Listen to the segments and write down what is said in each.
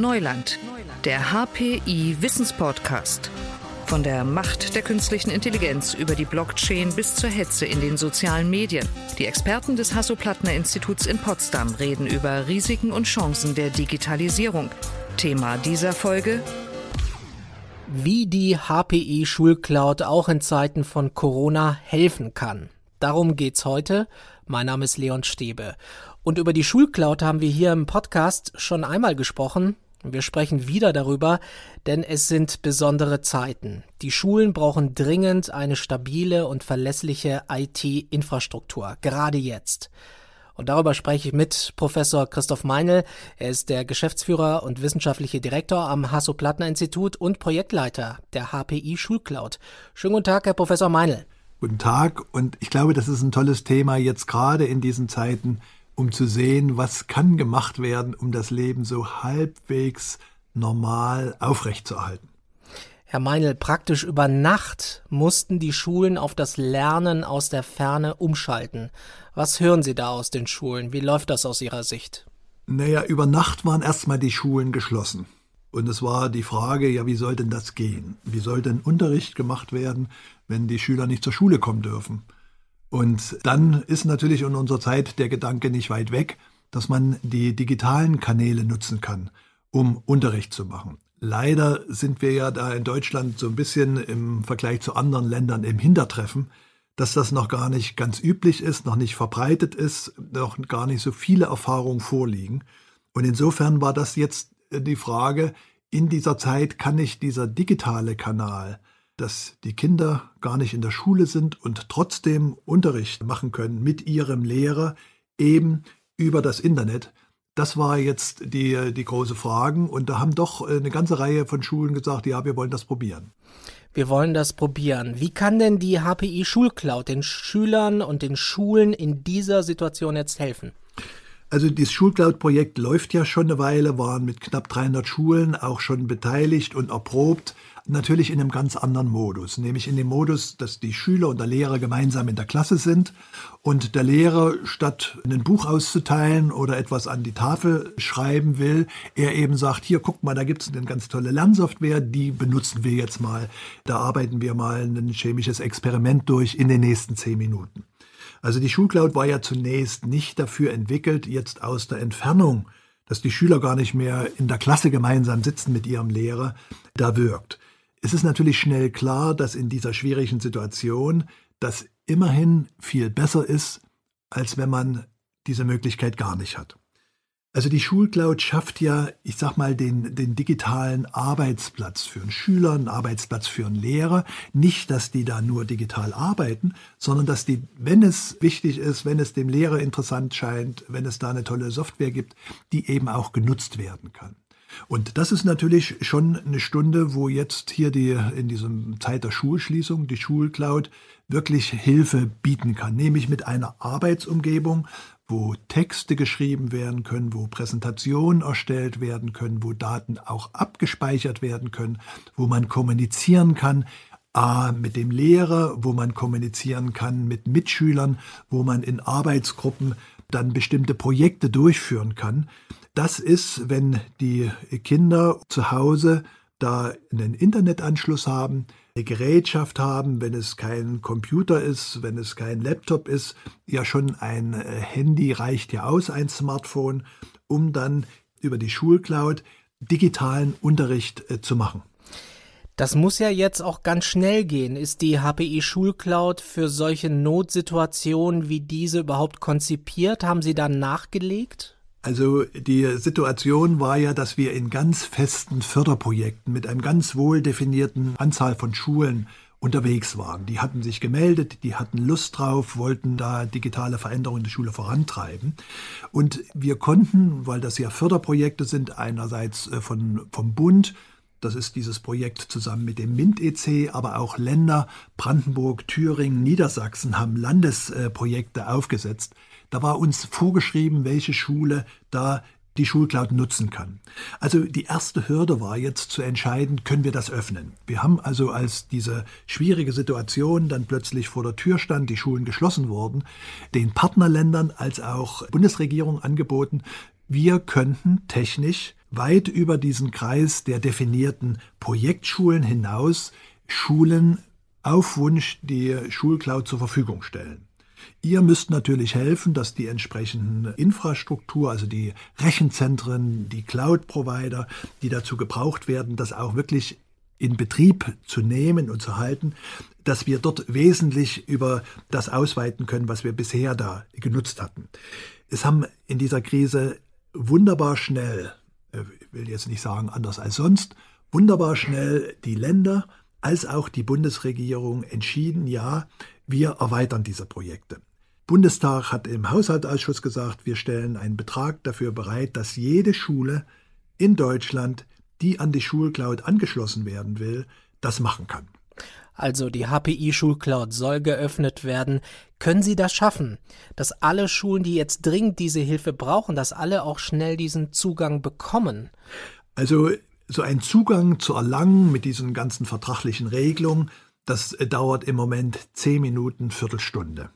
Neuland, der HPI Wissenspodcast. Von der Macht der künstlichen Intelligenz über die Blockchain bis zur Hetze in den sozialen Medien. Die Experten des Hasso-Plattner-Instituts in Potsdam reden über Risiken und Chancen der Digitalisierung. Thema dieser Folge wie die HPI Schulcloud auch in Zeiten von Corona helfen kann. Darum geht's heute. Mein Name ist Leon Stäbe. Und über die Schulcloud haben wir hier im Podcast schon einmal gesprochen. Wir sprechen wieder darüber, denn es sind besondere Zeiten. Die Schulen brauchen dringend eine stabile und verlässliche IT-Infrastruktur, gerade jetzt. Und darüber spreche ich mit Professor Christoph Meinl. Er ist der Geschäftsführer und wissenschaftliche Direktor am Hasso-Plattner-Institut und Projektleiter der HPI Schulcloud. Schönen guten Tag, Herr Professor Meinl. Guten Tag. Und ich glaube, das ist ein tolles Thema jetzt gerade in diesen Zeiten, um zu sehen, was kann gemacht werden, um das Leben so halbwegs normal aufrechtzuerhalten. Herr Meinl, praktisch über Nacht mussten die Schulen auf das Lernen aus der Ferne umschalten. Was hören Sie da aus den Schulen? Wie läuft das aus Ihrer Sicht? Naja, über Nacht waren erstmal die Schulen geschlossen. Und es war die Frage, ja, wie soll denn das gehen? Wie soll denn Unterricht gemacht werden, wenn die Schüler nicht zur Schule kommen dürfen? Und dann ist natürlich in unserer Zeit der Gedanke nicht weit weg, dass man die digitalen Kanäle nutzen kann, um Unterricht zu machen. Leider sind wir ja da in Deutschland so ein bisschen im Vergleich zu anderen Ländern im Hintertreffen, dass das noch gar nicht ganz üblich ist, noch nicht verbreitet ist, noch gar nicht so viele Erfahrungen vorliegen. Und insofern war das jetzt die Frage, in dieser Zeit kann ich dieser digitale Kanal, dass die Kinder gar nicht in der Schule sind und trotzdem Unterricht machen können mit ihrem Lehrer, eben über das Internet, das war jetzt die, die große Frage. Und da haben doch eine ganze Reihe von Schulen gesagt, ja, wir wollen das probieren. Wir wollen das probieren. Wie kann denn die HPI Schulcloud den Schülern und den Schulen in dieser Situation jetzt helfen? Also das Schulcloud-Projekt läuft ja schon eine Weile, waren mit knapp 300 Schulen auch schon beteiligt und erprobt natürlich in einem ganz anderen Modus, nämlich in dem Modus, dass die Schüler und der Lehrer gemeinsam in der Klasse sind und der Lehrer statt ein Buch auszuteilen oder etwas an die Tafel schreiben will, er eben sagt, hier guck mal, da gibt es eine ganz tolle Lernsoftware, die benutzen wir jetzt mal, da arbeiten wir mal ein chemisches Experiment durch in den nächsten zehn Minuten. Also die Schulcloud war ja zunächst nicht dafür entwickelt, jetzt aus der Entfernung dass die Schüler gar nicht mehr in der Klasse gemeinsam sitzen mit ihrem Lehrer, da wirkt. Es ist natürlich schnell klar, dass in dieser schwierigen Situation das immerhin viel besser ist, als wenn man diese Möglichkeit gar nicht hat. Also die Schulcloud schafft ja, ich sag mal, den, den digitalen Arbeitsplatz für einen Schüler, einen Arbeitsplatz für einen Lehrer. Nicht, dass die da nur digital arbeiten, sondern dass die, wenn es wichtig ist, wenn es dem Lehrer interessant scheint, wenn es da eine tolle Software gibt, die eben auch genutzt werden kann. Und das ist natürlich schon eine Stunde, wo jetzt hier die, in diesem Zeit der Schulschließung, die Schulcloud wirklich Hilfe bieten kann, nämlich mit einer Arbeitsumgebung, wo Texte geschrieben werden können, wo Präsentationen erstellt werden können, wo Daten auch abgespeichert werden können, wo man kommunizieren kann, A, mit dem Lehrer, wo man kommunizieren kann mit Mitschülern, wo man in Arbeitsgruppen dann bestimmte Projekte durchführen kann. Das ist, wenn die Kinder zu Hause da einen Internetanschluss haben, eine Gerätschaft haben, wenn es kein Computer ist, wenn es kein Laptop ist, ja schon ein äh, Handy reicht ja aus, ein Smartphone, um dann über die Schulcloud digitalen Unterricht äh, zu machen. Das muss ja jetzt auch ganz schnell gehen. Ist die HPI Schulcloud für solche Notsituationen wie diese überhaupt konzipiert? Haben Sie da nachgelegt? Also die Situation war ja, dass wir in ganz festen Förderprojekten mit einem ganz wohl definierten Anzahl von Schulen unterwegs waren. Die hatten sich gemeldet, die hatten Lust drauf, wollten da digitale Veränderungen in der Schule vorantreiben. Und wir konnten, weil das ja Förderprojekte sind, einerseits äh, von, vom Bund, das ist dieses Projekt zusammen mit dem MINT-EC, aber auch Länder, Brandenburg, Thüringen, Niedersachsen haben Landesprojekte aufgesetzt. Da war uns vorgeschrieben, welche Schule da die Schulcloud nutzen kann. Also die erste Hürde war jetzt zu entscheiden, können wir das öffnen. Wir haben also, als diese schwierige Situation dann plötzlich vor der Tür stand, die Schulen geschlossen wurden, den Partnerländern als auch Bundesregierung angeboten, wir könnten technisch weit über diesen Kreis der definierten Projektschulen hinaus Schulen auf Wunsch die Schulcloud zur Verfügung stellen. Ihr müsst natürlich helfen, dass die entsprechenden Infrastruktur, also die Rechenzentren, die Cloud-Provider, die dazu gebraucht werden, das auch wirklich in Betrieb zu nehmen und zu halten, dass wir dort wesentlich über das ausweiten können, was wir bisher da genutzt hatten. Es haben in dieser Krise wunderbar schnell, äh, ich will jetzt nicht sagen anders als sonst, wunderbar schnell die Länder als auch die Bundesregierung entschieden, ja, wir erweitern diese Projekte. Bundestag hat im Haushaltsausschuss gesagt, wir stellen einen Betrag dafür bereit, dass jede Schule in Deutschland, die an die Schulcloud angeschlossen werden will, das machen kann. Also die HPI Schulcloud soll geöffnet werden. Können Sie das schaffen, dass alle Schulen, die jetzt dringend diese Hilfe brauchen, dass alle auch schnell diesen Zugang bekommen? Also so ein Zugang zu erlangen mit diesen ganzen vertraglichen Regelungen, das dauert im Moment zehn Minuten, Viertelstunde.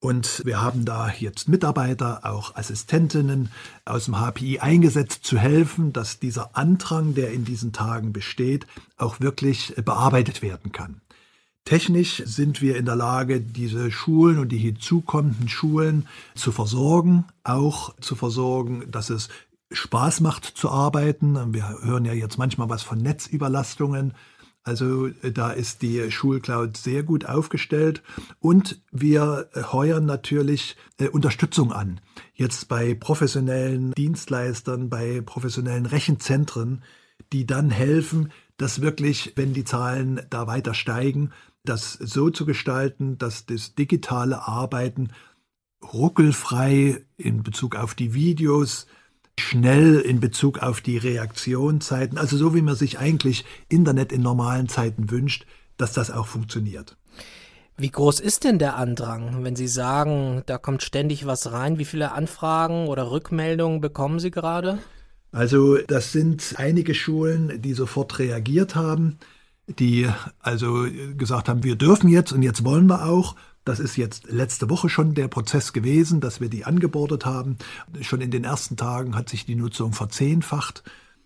Und wir haben da jetzt Mitarbeiter, auch Assistentinnen aus dem HPI eingesetzt, zu helfen, dass dieser Andrang, der in diesen Tagen besteht, auch wirklich bearbeitet werden kann. Technisch sind wir in der Lage, diese Schulen und die hinzukommenden Schulen zu versorgen, auch zu versorgen, dass es Spaß macht zu arbeiten. Wir hören ja jetzt manchmal was von Netzüberlastungen. Also äh, da ist die Schulcloud sehr gut aufgestellt und wir äh, heuern natürlich äh, Unterstützung an. Jetzt bei professionellen Dienstleistern, bei professionellen Rechenzentren, die dann helfen, dass wirklich, wenn die Zahlen da weiter steigen, das so zu gestalten, dass das digitale Arbeiten ruckelfrei in Bezug auf die Videos, schnell in Bezug auf die Reaktionszeiten, also so wie man sich eigentlich Internet in normalen Zeiten wünscht, dass das auch funktioniert. Wie groß ist denn der Andrang, wenn Sie sagen, da kommt ständig was rein? Wie viele Anfragen oder Rückmeldungen bekommen Sie gerade? Also das sind einige Schulen, die sofort reagiert haben, die also gesagt haben, wir dürfen jetzt und jetzt wollen wir auch. Das ist jetzt letzte Woche schon der Prozess gewesen, dass wir die angebordet haben. Schon in den ersten Tagen hat sich die Nutzung verzehnfacht.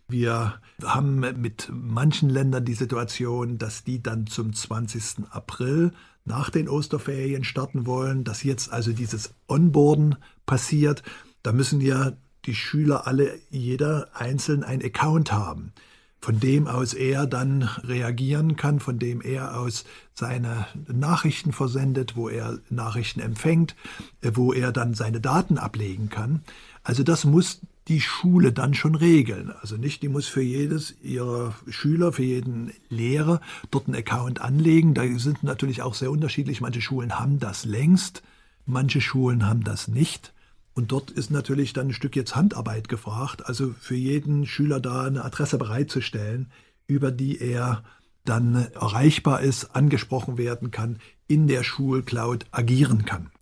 Wir haben mit manchen Ländern die Situation, dass die dann zum 20. April nach den Osterferien starten wollen, dass jetzt also dieses Onboarden passiert. Da müssen ja die Schüler alle, jeder einzeln ein Account haben von dem aus er dann reagieren kann, von dem er aus seine Nachrichten versendet, wo er Nachrichten empfängt, äh, wo er dann seine Daten ablegen kann. Also das muss die Schule dann schon regeln. Also nicht, die muss für jedes ihrer Schüler, für jeden Lehrer dort einen Account anlegen. Da sind natürlich auch sehr unterschiedlich. Manche Schulen haben das längst, manche Schulen haben das nicht. Und dort ist natürlich dann ein Stück jetzt Handarbeit gefragt, also für jeden Schüler da eine Adresse bereitzustellen, über die er dann erreichbar ist, angesprochen werden kann, in der Schulcloud agieren kann.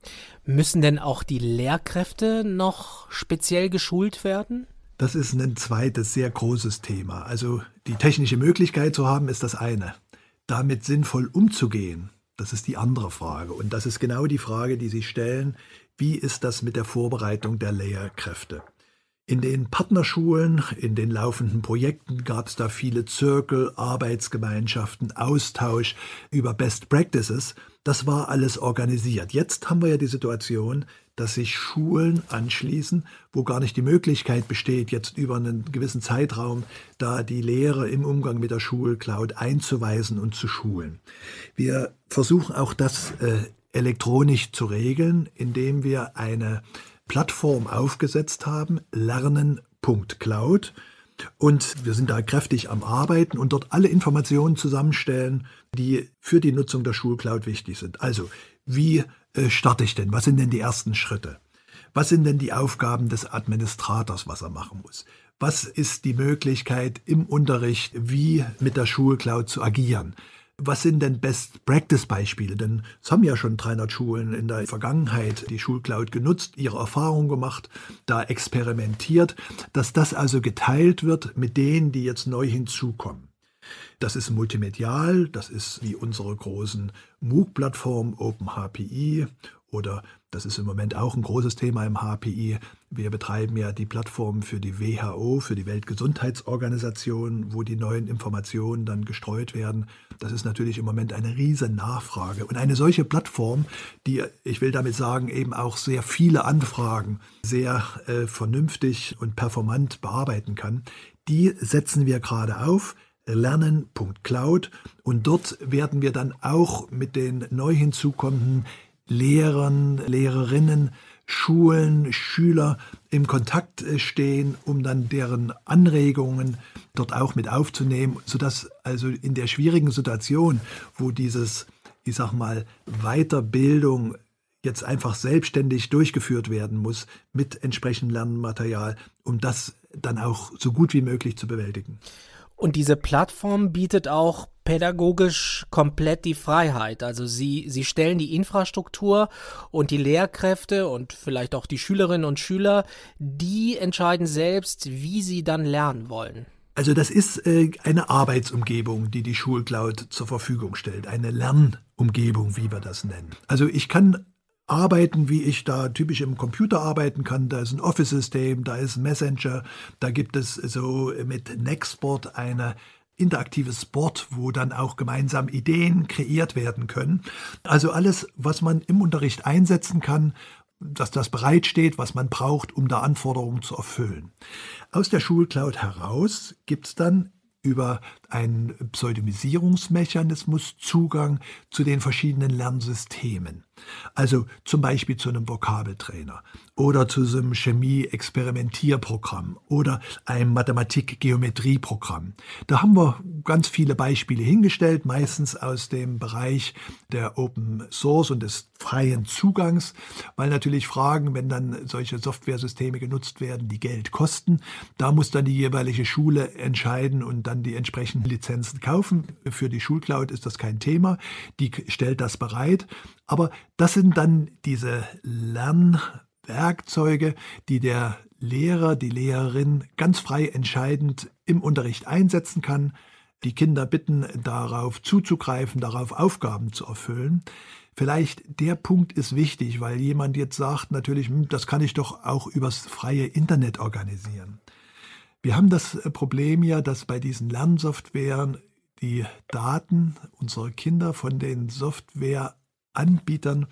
Müssen denn auch die Lehrkräfte noch speziell geschult werden? Das ist ein zweites sehr großes Thema. Also die technische Möglichkeit zu haben, ist das eine. Damit sinnvoll umzugehen, das ist die andere Frage. Und das ist genau die Frage, die Sie stellen. Wie ist das mit der Vorbereitung der Lehrkräfte? In den Partnerschulen, in den laufenden Projekten gab es da viele Zirkel, Arbeitsgemeinschaften, Austausch über Best Practices. Das war alles organisiert. Jetzt haben wir ja die Situation, dass sich Schulen anschließen, wo gar nicht die Möglichkeit besteht, jetzt über einen gewissen Zeitraum da die Lehre im Umgang mit der Schulcloud einzuweisen und zu schulen. Wir versuchen auch das äh, elektronisch zu regeln, indem wir eine Plattform aufgesetzt haben, lernen.cloud. Und wir sind da kräftig am Arbeiten und dort alle Informationen zusammenstellen, die für die Nutzung der Schulcloud wichtig sind. Also, wie äh, starte ich denn? Was sind denn die ersten Schritte? Was sind denn die Aufgaben des Administrators, was er machen muss? Was ist die Möglichkeit im Unterricht, wie mit der Schulcloud zu agieren? Was sind denn Best-Practice-Beispiele? Denn es haben ja schon 300 Schulen in der Vergangenheit die Schulcloud genutzt, ihre Erfahrungen gemacht, da experimentiert, dass das also geteilt wird mit denen, die jetzt neu hinzukommen. Das ist multimedial, das ist wie unsere großen MOOC-Plattformen OpenHPI oder das ist im Moment auch ein großes Thema im HPI. Wir betreiben ja die Plattform für die WHO, für die Weltgesundheitsorganisation, wo die neuen Informationen dann gestreut werden. Das ist natürlich im Moment eine riesen Nachfrage. Und eine solche Plattform, die, ich will damit sagen, eben auch sehr viele Anfragen sehr äh, vernünftig und performant bearbeiten kann, die setzen wir gerade auf lernen.cloud und dort werden wir dann auch mit den neu hinzukommenden Lehrern, Lehrerinnen, Schulen, Schüler im Kontakt äh, stehen, um dann deren Anregungen dort auch mit aufzunehmen, sodass also in der schwierigen Situation, wo dieses, ich sag mal, Weiterbildung jetzt einfach selbstständig durchgeführt werden muss mit entsprechendem Lernmaterial, um das dann auch so gut wie möglich zu bewältigen. Und diese Plattform bietet auch pädagogisch komplett die Freiheit. Also sie, sie stellen die Infrastruktur und die Lehrkräfte und vielleicht auch die Schülerinnen und Schüler, die entscheiden selbst, wie sie dann lernen wollen. Also das ist äh, eine Arbeitsumgebung, die die Schulcloud zur Verfügung stellt, eine Lernumgebung, wie wir das nennen. Also ich kann arbeiten, wie ich da typisch im Computer arbeiten kann. Da ist ein Office-System, da ist ein Messenger, da gibt es so mit Nextboard eine interaktives Board, wo dann auch gemeinsam Ideen kreiert werden können. Also alles, was man im Unterricht einsetzen kann, dass das bereitsteht, was man braucht, um da Anforderungen zu erfüllen. Aus der Schulcloud heraus gibt es dann über einen Pseudomisierungsmechanismus Zugang zu den verschiedenen Lernsystemen. Also zum Beispiel zu einem Vokabeltrainer oder zu so einem Chemie-Experimentierprogramm oder einem Mathematik-Geometrieprogramm. Da haben wir ganz viele Beispiele hingestellt, meistens aus dem Bereich der Open Source und des freien Zugangs, weil natürlich Fragen, wenn dann solche Softwaresysteme genutzt werden, die Geld kosten, da muss dann die jeweilige Schule entscheiden und dann die entsprechenden Lizenzen kaufen. Für die Schulcloud ist das kein Thema, die stellt das bereit. Aber das sind dann diese Lernwerkzeuge, die der Lehrer, die Lehrerin ganz frei entscheidend im Unterricht einsetzen kann. Die Kinder bitten, darauf zuzugreifen, darauf Aufgaben zu erfüllen. Vielleicht der Punkt ist wichtig, weil jemand jetzt sagt, natürlich, hm, das kann ich doch auch übers freie Internet organisieren. Wir haben das Problem ja, dass bei diesen Lernsoftwaren die Daten unserer Kinder von den Software Anbietern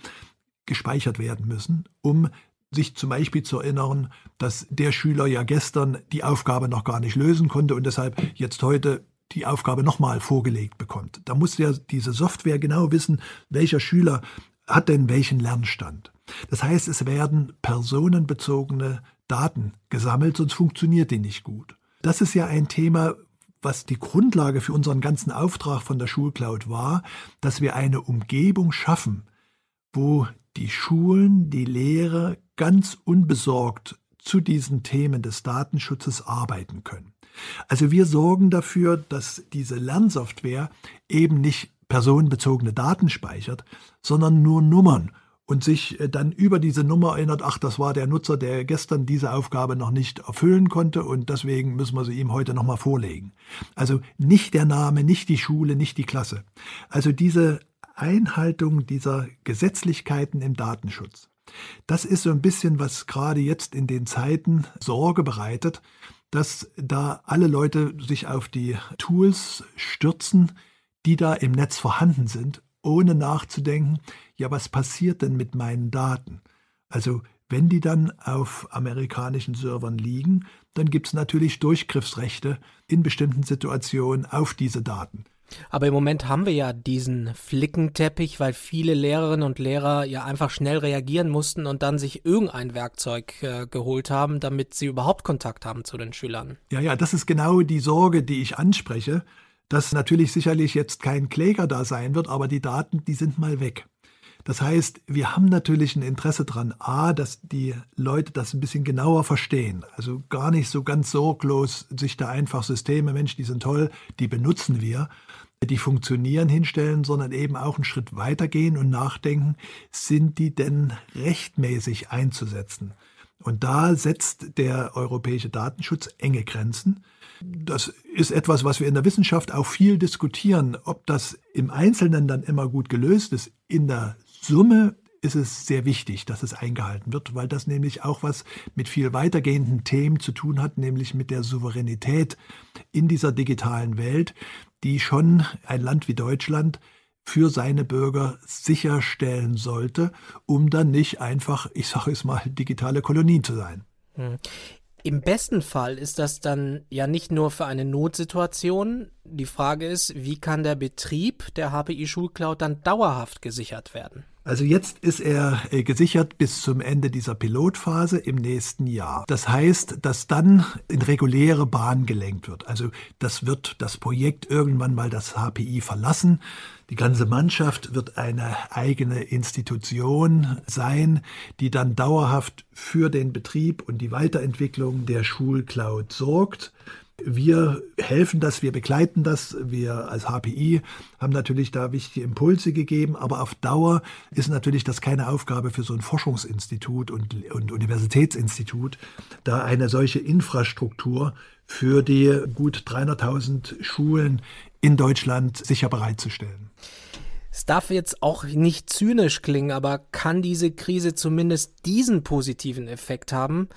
gespeichert werden müssen, um sich zum Beispiel zu erinnern, dass der Schüler ja gestern die Aufgabe noch gar nicht lösen konnte und deshalb jetzt heute die Aufgabe nochmal vorgelegt bekommt. Da muss ja diese Software genau wissen, welcher Schüler hat denn welchen Lernstand. Das heißt, es werden personenbezogene Daten gesammelt, sonst funktioniert die nicht gut. Das ist ja ein Thema, was die Grundlage für unseren ganzen Auftrag von der Schulcloud war, dass wir eine Umgebung schaffen, wo die Schulen, die Lehrer ganz unbesorgt zu diesen Themen des Datenschutzes arbeiten können. Also wir sorgen dafür, dass diese Lernsoftware eben nicht personenbezogene Daten speichert, sondern nur Nummern und sich äh, dann über diese Nummer erinnert, ach, das war der Nutzer, der gestern diese Aufgabe noch nicht erfüllen konnte und deswegen müssen wir sie ihm heute nochmal vorlegen. Also nicht der Name, nicht die Schule, nicht die Klasse. Also diese Einhaltung dieser Gesetzlichkeiten im Datenschutz. Das ist so ein bisschen, was gerade jetzt in den Zeiten Sorge bereitet, dass da alle Leute sich auf die Tools stürzen, die da im Netz vorhanden sind ohne nachzudenken, ja, was passiert denn mit meinen Daten? Also wenn die dann auf amerikanischen Servern liegen, dann gibt es natürlich Durchgriffsrechte in bestimmten Situationen auf diese Daten. Aber im Moment haben wir ja diesen Flickenteppich, weil viele Lehrerinnen und Lehrer ja einfach schnell reagieren mussten und dann sich irgendein Werkzeug äh, geholt haben, damit sie überhaupt Kontakt haben zu den Schülern. Ja, ja, das ist genau die Sorge, die ich anspreche dass natürlich sicherlich jetzt kein Kläger da sein wird, aber die Daten, die sind mal weg. Das heißt, wir haben natürlich ein Interesse dran, a, dass die Leute das ein bisschen genauer verstehen. Also gar nicht so ganz sorglos sich da einfach Systeme, Mensch, die sind toll, die benutzen wir, die funktionieren hinstellen, sondern eben auch einen Schritt weitergehen und nachdenken, sind die denn rechtmäßig einzusetzen? Und da setzt der europäische Datenschutz enge Grenzen. Das ist etwas, was wir in der Wissenschaft auch viel diskutieren. Ob das im Einzelnen dann immer gut gelöst ist, in der Summe ist es sehr wichtig, dass es eingehalten wird, weil das nämlich auch was mit viel weitergehenden Themen zu tun hat, nämlich mit der Souveränität in dieser digitalen Welt, die schon ein Land wie Deutschland für seine Bürger sicherstellen sollte, um dann nicht einfach, ich sage es mal, digitale Kolonie zu sein. Im besten Fall ist das dann ja nicht nur für eine Notsituation. Die Frage ist, wie kann der Betrieb der HPI Schulcloud dann dauerhaft gesichert werden? Also jetzt ist er äh, gesichert bis zum Ende dieser Pilotphase im nächsten Jahr. Das heißt, dass dann in reguläre Bahn gelenkt wird. Also das wird das Projekt irgendwann mal das HPI verlassen. Die ganze Mannschaft wird eine eigene Institution sein, die dann dauerhaft für den Betrieb und die Weiterentwicklung der Schulcloud sorgt. Wir helfen das, wir begleiten das. Wir als HPI haben natürlich da wichtige Impulse gegeben, aber auf Dauer ist natürlich das keine Aufgabe für so ein Forschungsinstitut und, und Universitätsinstitut, da eine solche Infrastruktur für die gut 300.000 Schulen in Deutschland sicher bereitzustellen. Es darf jetzt auch nicht zynisch klingen, aber kann diese Krise zumindest diesen positiven Effekt haben,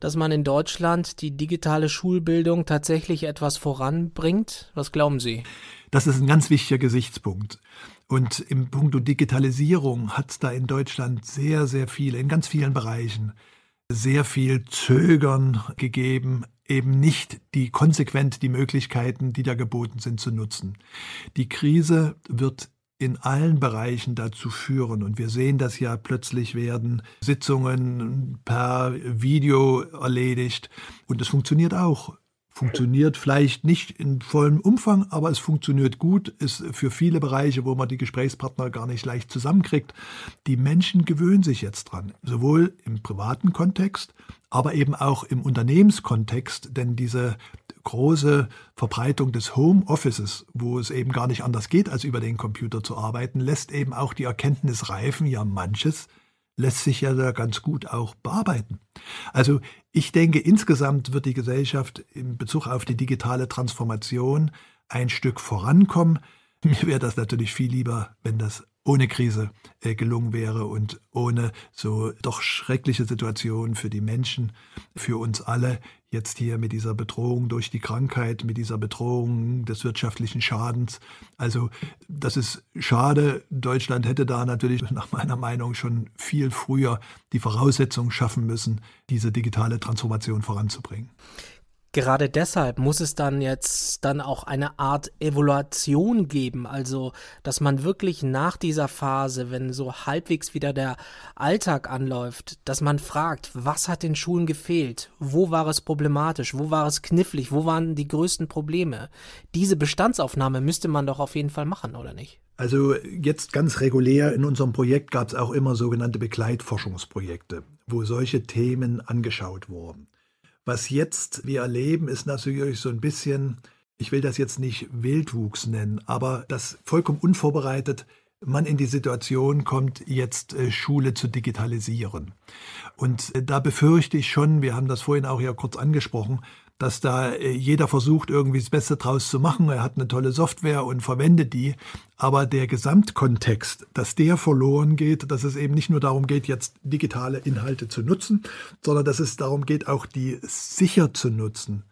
dass man in Deutschland die digitale Schulbildung tatsächlich etwas voranbringt? Was glauben Sie? Das ist ein ganz wichtiger Gesichtspunkt. Und im Punkt Digitalisierung hat es da in Deutschland sehr, sehr viele, in ganz vielen Bereichen, sehr viel Zögern gegeben, eben nicht die konsequent die Möglichkeiten, die da geboten sind, zu nutzen. Die Krise wird in allen Bereichen dazu führen. Und wir sehen das ja plötzlich werden Sitzungen per Video erledigt. Und es funktioniert auch. Funktioniert vielleicht nicht in vollem Umfang, aber es funktioniert gut, ist für viele Bereiche, wo man die Gesprächspartner gar nicht leicht zusammenkriegt. Die Menschen gewöhnen sich jetzt dran, sowohl im privaten Kontext, aber eben auch im Unternehmenskontext, denn diese große Verbreitung des Homeoffices, wo es eben gar nicht anders geht, als über den Computer zu arbeiten, lässt eben auch die Erkenntnis reifen, ja manches lässt sich ja da ganz gut auch bearbeiten. Also ich denke, insgesamt wird die Gesellschaft in Bezug auf die digitale Transformation ein Stück vorankommen. Mir wäre das natürlich viel lieber, wenn das ohne Krise äh, gelungen wäre und ohne so doch schreckliche Situationen für die Menschen, für uns alle, jetzt hier mit dieser Bedrohung durch die Krankheit, mit dieser Bedrohung des wirtschaftlichen Schadens. Also das ist schade. Deutschland hätte da natürlich nach meiner Meinung schon viel früher die Voraussetzungen schaffen müssen, diese digitale Transformation voranzubringen. Gerade deshalb muss es dann jetzt dann auch eine Art Evaluation geben, also dass man wirklich nach dieser Phase, wenn so halbwegs wieder der Alltag anläuft, dass man fragt, was hat den Schulen gefehlt, wo war es problematisch, wo war es knifflig, wo waren die größten Probleme. Diese Bestandsaufnahme müsste man doch auf jeden Fall machen, oder nicht? Also jetzt ganz regulär in unserem Projekt gab es auch immer sogenannte Begleitforschungsprojekte, wo solche Themen angeschaut wurden. Was jetzt wir erleben, ist natürlich so ein bisschen, ich will das jetzt nicht Wildwuchs nennen, aber dass vollkommen unvorbereitet man in die Situation kommt, jetzt äh, Schule zu digitalisieren. Und äh, da befürchte ich schon, wir haben das vorhin auch ja kurz angesprochen, dass da äh, jeder versucht, irgendwie das Beste draus zu machen. Er hat eine tolle Software und verwendet die. Aber der Gesamtkontext, dass der verloren geht, dass es eben nicht nur darum geht, jetzt digitale Inhalte zu nutzen, sondern dass es darum geht, auch die sicher zu nutzen,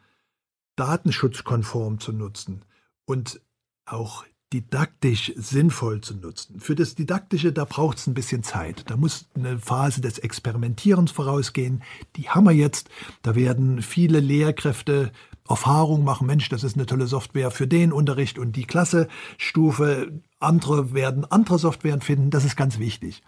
datenschutzkonform zu nutzen und auch didaktisch sinnvoll zu nutzen. Für das Didaktische, da braucht es ein bisschen Zeit. Da muss eine Phase des Experimentierens vorausgehen. Die haben wir jetzt. Da werden viele Lehrkräfte Erfahrung machen. Mensch, das ist eine tolle Software für den Unterricht und die Klassestufe. Andere werden andere Softwaren finden. Das ist ganz wichtig.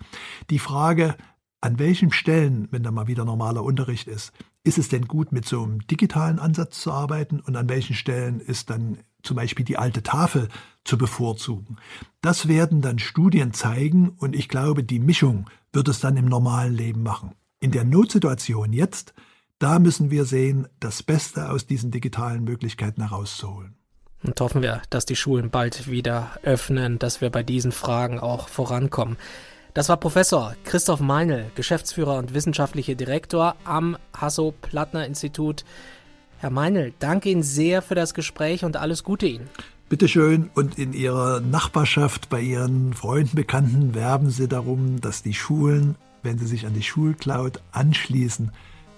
Die Frage, an welchen Stellen, wenn da mal wieder normaler Unterricht ist, ist es denn gut, mit so einem digitalen Ansatz zu arbeiten und an welchen Stellen ist dann zum Beispiel die alte Tafel zu bevorzugen. Das werden dann Studien zeigen und ich glaube, die Mischung wird es dann im normalen Leben machen. In der Notsituation jetzt, da müssen wir sehen, das Beste aus diesen digitalen Möglichkeiten herauszuholen. Und hoffen wir, dass die Schulen bald wieder öffnen, dass wir bei diesen Fragen auch vorankommen. Das war Professor Christoph Meinl, Geschäftsführer und wissenschaftlicher Direktor am Hasso-Plattner-Institut. Herr Meinl, danke Ihnen sehr für das Gespräch und alles Gute Ihnen. Bitte schön und in Ihrer Nachbarschaft, bei Ihren Freunden, Bekannten werben Sie darum, dass die Schulen, wenn sie sich an die Schulcloud anschließen,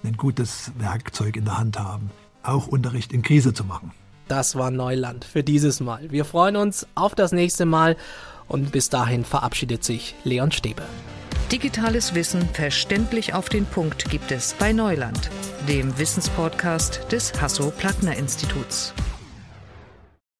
ein gutes Werkzeug in der Hand haben, auch Unterricht in Krise zu machen. Das war Neuland für dieses Mal. Wir freuen uns auf das nächste Mal und bis dahin verabschiedet sich Leon Stäbe. Digitales Wissen verständlich auf den Punkt gibt es bei Neuland, dem Wissenspodcast des Hasso-Plattner-Instituts.